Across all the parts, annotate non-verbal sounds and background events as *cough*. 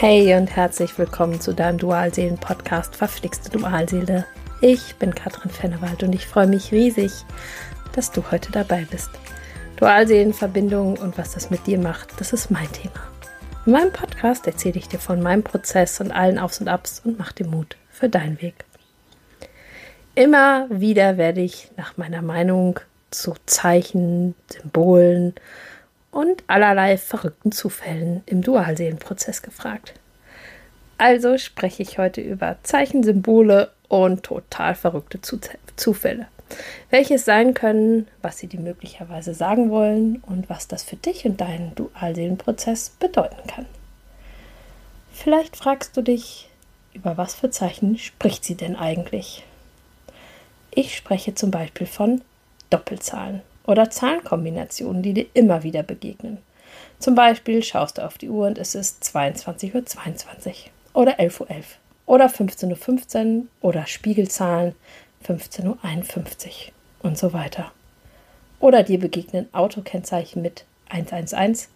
Hey und herzlich willkommen zu deinem Dualseelen-Podcast Verflixte Dualseele. Ich bin Katrin Fennewald und ich freue mich riesig, dass du heute dabei bist. Dualseelenverbindung und was das mit dir macht, das ist mein Thema. In meinem Podcast erzähle ich dir von meinem Prozess und allen Aufs und Abs und mach dir Mut für deinen Weg. Immer wieder werde ich nach meiner Meinung zu Zeichen, Symbolen und allerlei verrückten Zufällen im Dualseelenprozess gefragt. Also spreche ich heute über Zeichen, Symbole und total verrückte Zufälle. Welche es sein können, was sie dir möglicherweise sagen wollen und was das für dich und deinen Dualseelenprozess bedeuten kann. Vielleicht fragst du dich, über was für Zeichen spricht sie denn eigentlich? Ich spreche zum Beispiel von Doppelzahlen oder Zahlenkombinationen, die dir immer wieder begegnen. Zum Beispiel schaust du auf die Uhr und es ist 22.22 Uhr 22 oder 11.11 Uhr .11 oder 15.15 Uhr oder Spiegelzahlen 15.51 Uhr und so weiter. Oder dir begegnen Autokennzeichen mit 111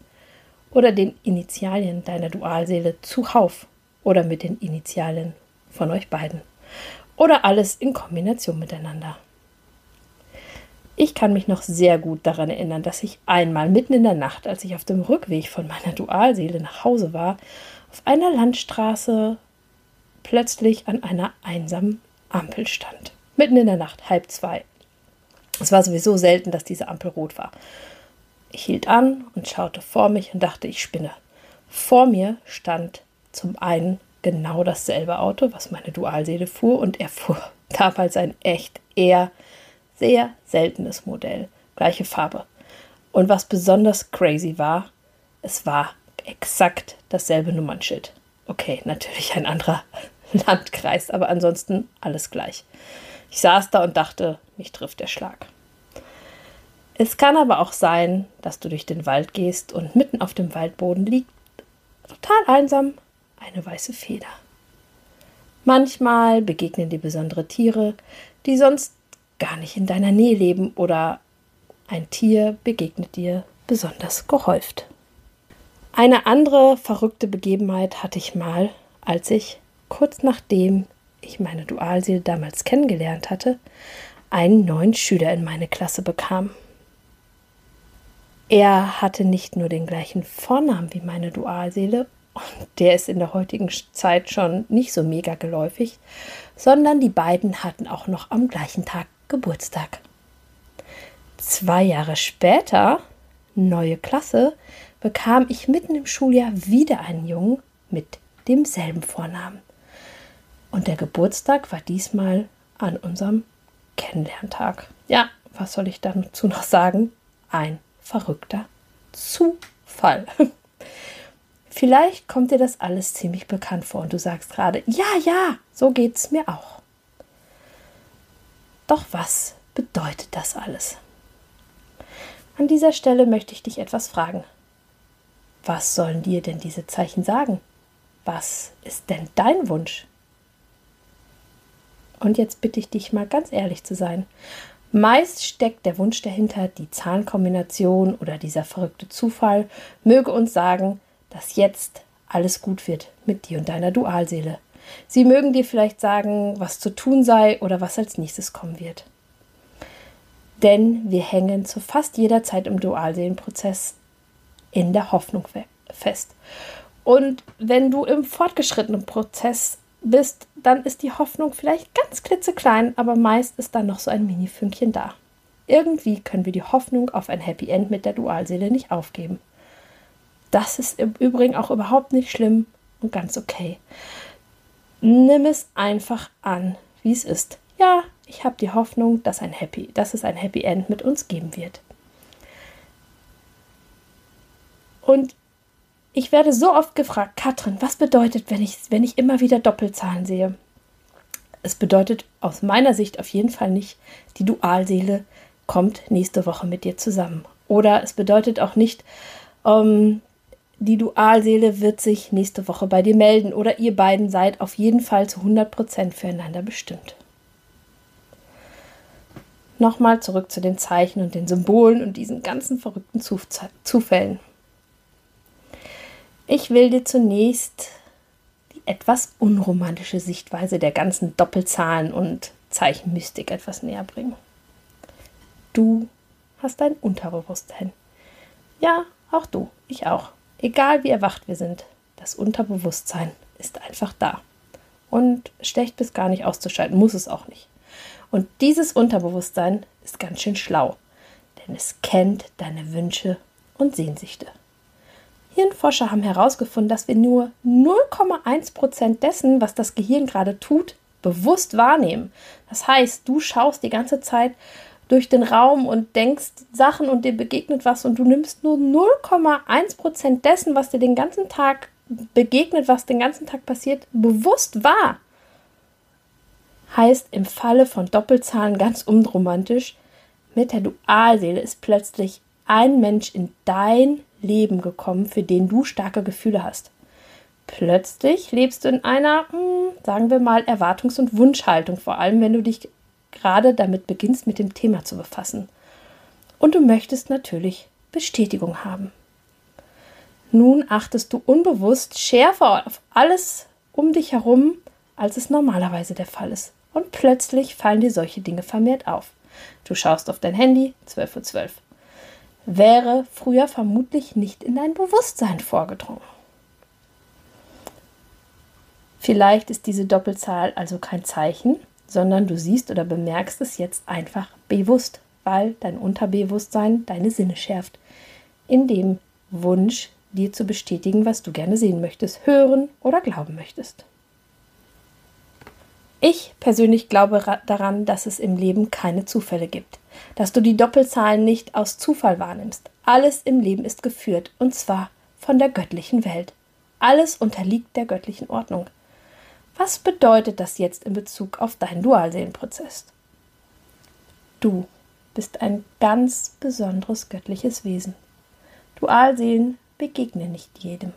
oder den Initialien deiner Dualseele zuhauf oder mit den Initialien von euch beiden. Oder alles in Kombination miteinander. Ich kann mich noch sehr gut daran erinnern, dass ich einmal mitten in der Nacht, als ich auf dem Rückweg von meiner Dualseele nach Hause war, auf einer Landstraße plötzlich an einer einsamen Ampel stand. Mitten in der Nacht, halb zwei. Es war sowieso selten, dass diese Ampel rot war. Ich hielt an und schaute vor mich und dachte, ich spinne. Vor mir stand zum einen genau dasselbe Auto, was meine Dualseele fuhr, und er fuhr *laughs* damals ein echt eher sehr seltenes Modell. Gleiche Farbe. Und was besonders crazy war, es war exakt dasselbe Nummernschild. Okay, natürlich ein anderer *laughs* Landkreis, aber ansonsten alles gleich. Ich saß da und dachte, mich trifft der Schlag. Es kann aber auch sein, dass du durch den Wald gehst und mitten auf dem Waldboden liegt, total einsam, eine weiße Feder. Manchmal begegnen dir besondere Tiere, die sonst gar nicht in deiner Nähe leben oder ein Tier begegnet dir besonders gehäuft. Eine andere verrückte Begebenheit hatte ich mal, als ich, kurz nachdem ich meine Dualseele damals kennengelernt hatte, einen neuen Schüler in meine Klasse bekam. Er hatte nicht nur den gleichen Vornamen wie meine Dualseele, und der ist in der heutigen Zeit schon nicht so mega geläufig, sondern die beiden hatten auch noch am gleichen Tag Geburtstag. Zwei Jahre später, neue Klasse, bekam ich mitten im Schuljahr wieder einen Jungen mit demselben Vornamen. Und der Geburtstag war diesmal an unserem Kennenlerntag. Ja, was soll ich dazu noch sagen? Ein verrückter Zufall. Vielleicht kommt dir das alles ziemlich bekannt vor und du sagst gerade, ja, ja, so geht's mir auch. Doch was bedeutet das alles? An dieser Stelle möchte ich dich etwas fragen. Was sollen dir denn diese Zeichen sagen? Was ist denn dein Wunsch? Und jetzt bitte ich dich mal ganz ehrlich zu sein. Meist steckt der Wunsch dahinter, die Zahlenkombination oder dieser verrückte Zufall möge uns sagen, dass jetzt alles gut wird mit dir und deiner Dualseele. Sie mögen dir vielleicht sagen, was zu tun sei oder was als nächstes kommen wird. Denn wir hängen zu fast jeder Zeit im Dualseelenprozess in der Hoffnung fest. Und wenn du im fortgeschrittenen Prozess bist, dann ist die Hoffnung vielleicht ganz klitzeklein, aber meist ist dann noch so ein Mini-Fünkchen da. Irgendwie können wir die Hoffnung auf ein Happy End mit der Dualseele nicht aufgeben. Das ist im Übrigen auch überhaupt nicht schlimm und ganz okay. Nimm es einfach an, wie es ist. Ja, ich habe die Hoffnung, dass, ein Happy, dass es ein Happy End mit uns geben wird. Und ich werde so oft gefragt, Katrin, was bedeutet, wenn ich, wenn ich immer wieder Doppelzahlen sehe? Es bedeutet aus meiner Sicht auf jeden Fall nicht, die Dualseele kommt nächste Woche mit dir zusammen. Oder es bedeutet auch nicht, ähm, die Dualseele wird sich nächste Woche bei dir melden oder ihr beiden seid auf jeden Fall zu 100% füreinander bestimmt. Nochmal zurück zu den Zeichen und den Symbolen und diesen ganzen verrückten Zufällen. Ich will dir zunächst etwas unromantische Sichtweise der ganzen Doppelzahlen und Zeichenmystik etwas näher bringen. Du hast dein Unterbewusstsein. Ja, auch du, ich auch. Egal wie erwacht wir sind, das Unterbewusstsein ist einfach da. Und schlecht bis gar nicht auszuschalten, muss es auch nicht. Und dieses Unterbewusstsein ist ganz schön schlau, denn es kennt deine Wünsche und Sehnsüchte. Hirnforscher haben herausgefunden, dass wir nur 0,1% dessen, was das Gehirn gerade tut, bewusst wahrnehmen. Das heißt, du schaust die ganze Zeit durch den Raum und denkst Sachen und dir begegnet was und du nimmst nur 0,1% dessen, was dir den ganzen Tag begegnet, was den ganzen Tag passiert, bewusst wahr. Heißt im Falle von Doppelzahlen ganz unromantisch, mit der Dualseele ist plötzlich ein Mensch in dein Leben gekommen, für den du starke Gefühle hast. Plötzlich lebst du in einer, hm, sagen wir mal, Erwartungs- und Wunschhaltung, vor allem wenn du dich gerade damit beginnst, mit dem Thema zu befassen. Und du möchtest natürlich Bestätigung haben. Nun achtest du unbewusst schärfer auf alles um dich herum, als es normalerweise der Fall ist. Und plötzlich fallen dir solche Dinge vermehrt auf. Du schaust auf dein Handy, 12.12 Uhr. 12. Wäre früher vermutlich nicht in dein Bewusstsein vorgedrungen. Vielleicht ist diese Doppelzahl also kein Zeichen, sondern du siehst oder bemerkst es jetzt einfach bewusst, weil dein Unterbewusstsein deine Sinne schärft, in dem Wunsch, dir zu bestätigen, was du gerne sehen möchtest, hören oder glauben möchtest. Ich persönlich glaube daran, dass es im Leben keine Zufälle gibt, dass du die Doppelzahlen nicht aus Zufall wahrnimmst. Alles im Leben ist geführt, und zwar von der göttlichen Welt. Alles unterliegt der göttlichen Ordnung. Was bedeutet das jetzt in Bezug auf deinen Dualseelenprozess? Du bist ein ganz besonderes göttliches Wesen. Dualseelen begegnen nicht jedem.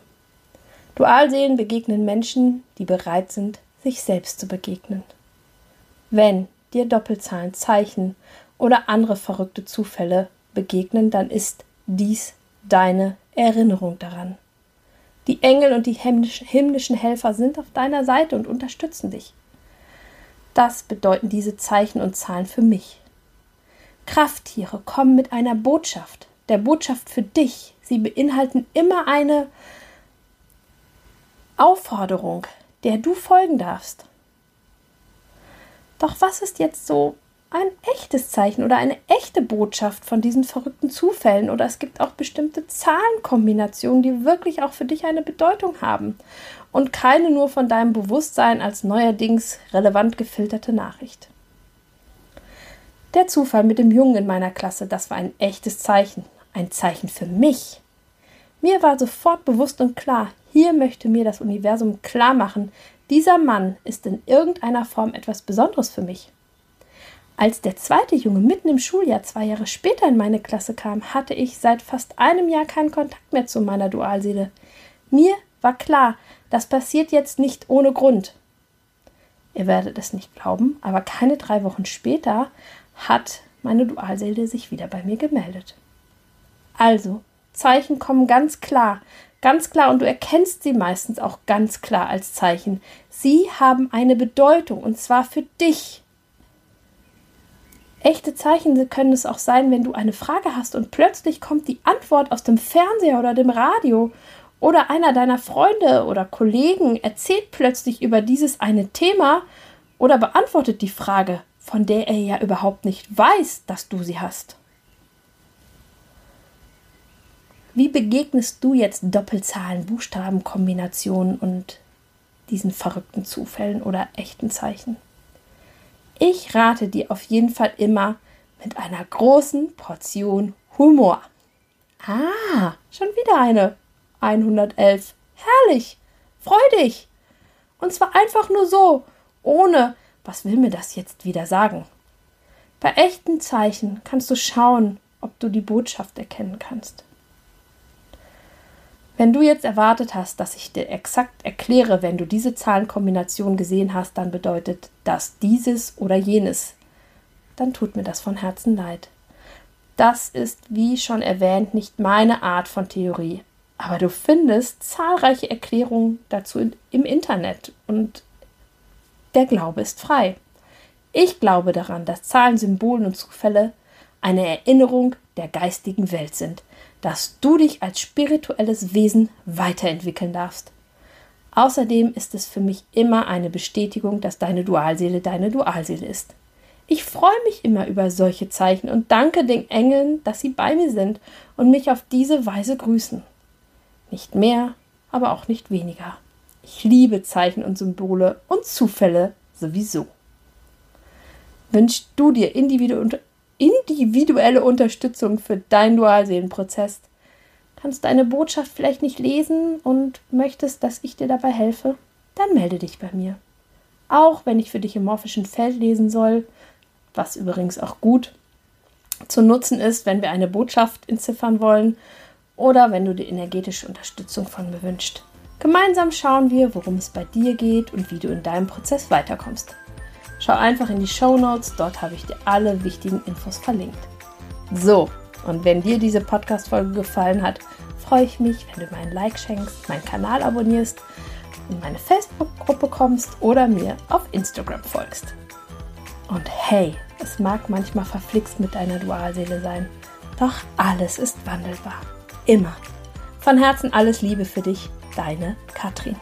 Dualseelen begegnen Menschen, die bereit sind, sich selbst zu begegnen. Wenn dir Doppelzahlen, Zeichen oder andere verrückte Zufälle begegnen, dann ist dies deine Erinnerung daran. Die Engel und die himmlischen Helfer sind auf deiner Seite und unterstützen dich. Das bedeuten diese Zeichen und Zahlen für mich. Krafttiere kommen mit einer Botschaft, der Botschaft für dich. Sie beinhalten immer eine Aufforderung, der du folgen darfst. Doch was ist jetzt so ein echtes Zeichen oder eine echte Botschaft von diesen verrückten Zufällen oder es gibt auch bestimmte Zahlenkombinationen, die wirklich auch für dich eine Bedeutung haben und keine nur von deinem Bewusstsein als neuerdings relevant gefilterte Nachricht. Der Zufall mit dem Jungen in meiner Klasse, das war ein echtes Zeichen, ein Zeichen für mich. Mir war sofort bewusst und klar, hier möchte mir das Universum klar machen, dieser Mann ist in irgendeiner Form etwas Besonderes für mich. Als der zweite Junge mitten im Schuljahr zwei Jahre später in meine Klasse kam, hatte ich seit fast einem Jahr keinen Kontakt mehr zu meiner Dualseele. Mir war klar, das passiert jetzt nicht ohne Grund. Ihr werdet es nicht glauben, aber keine drei Wochen später hat meine Dualseele sich wieder bei mir gemeldet. Also, Zeichen kommen ganz klar, ganz klar und du erkennst sie meistens auch ganz klar als Zeichen. Sie haben eine Bedeutung und zwar für dich. Echte Zeichen können es auch sein, wenn du eine Frage hast und plötzlich kommt die Antwort aus dem Fernseher oder dem Radio oder einer deiner Freunde oder Kollegen erzählt plötzlich über dieses eine Thema oder beantwortet die Frage, von der er ja überhaupt nicht weiß, dass du sie hast. Wie begegnest du jetzt Doppelzahlen, Buchstabenkombinationen und diesen verrückten Zufällen oder echten Zeichen? Ich rate dir auf jeden Fall immer mit einer großen Portion Humor. Ah, schon wieder eine 111. Herrlich. Freu dich. Und zwar einfach nur so, ohne, was will mir das jetzt wieder sagen? Bei echten Zeichen kannst du schauen, ob du die Botschaft erkennen kannst. Wenn du jetzt erwartet hast, dass ich dir exakt erkläre, wenn du diese Zahlenkombination gesehen hast, dann bedeutet das dieses oder jenes, dann tut mir das von Herzen leid. Das ist, wie schon erwähnt, nicht meine Art von Theorie. Aber du findest zahlreiche Erklärungen dazu im Internet und der Glaube ist frei. Ich glaube daran, dass Zahlen, Symbolen und Zufälle eine Erinnerung der geistigen Welt sind, dass du dich als spirituelles Wesen weiterentwickeln darfst. Außerdem ist es für mich immer eine Bestätigung, dass deine Dualseele deine Dualseele ist. Ich freue mich immer über solche Zeichen und danke den Engeln, dass sie bei mir sind und mich auf diese Weise grüßen. Nicht mehr, aber auch nicht weniger. Ich liebe Zeichen und Symbole und Zufälle sowieso. Wünschst du dir individuelle Unterstützung für deinen Dualseelenprozess? Kannst deine Botschaft vielleicht nicht lesen und möchtest, dass ich dir dabei helfe? Dann melde dich bei mir. Auch wenn ich für dich im morphischen Feld lesen soll, was übrigens auch gut zu nutzen ist, wenn wir eine Botschaft entziffern wollen oder wenn du die energetische Unterstützung von mir wünschst. Gemeinsam schauen wir, worum es bei dir geht und wie du in deinem Prozess weiterkommst. Schau einfach in die Show Notes, dort habe ich dir alle wichtigen Infos verlinkt. So, und wenn dir diese Podcast-Folge gefallen hat, freue ich mich, wenn du mir ein Like schenkst, meinen Kanal abonnierst, in meine Facebook-Gruppe kommst oder mir auf Instagram folgst. Und hey, es mag manchmal verflixt mit deiner Dualseele sein, doch alles ist wandelbar. Immer. Von Herzen alles Liebe für dich, deine Katrin.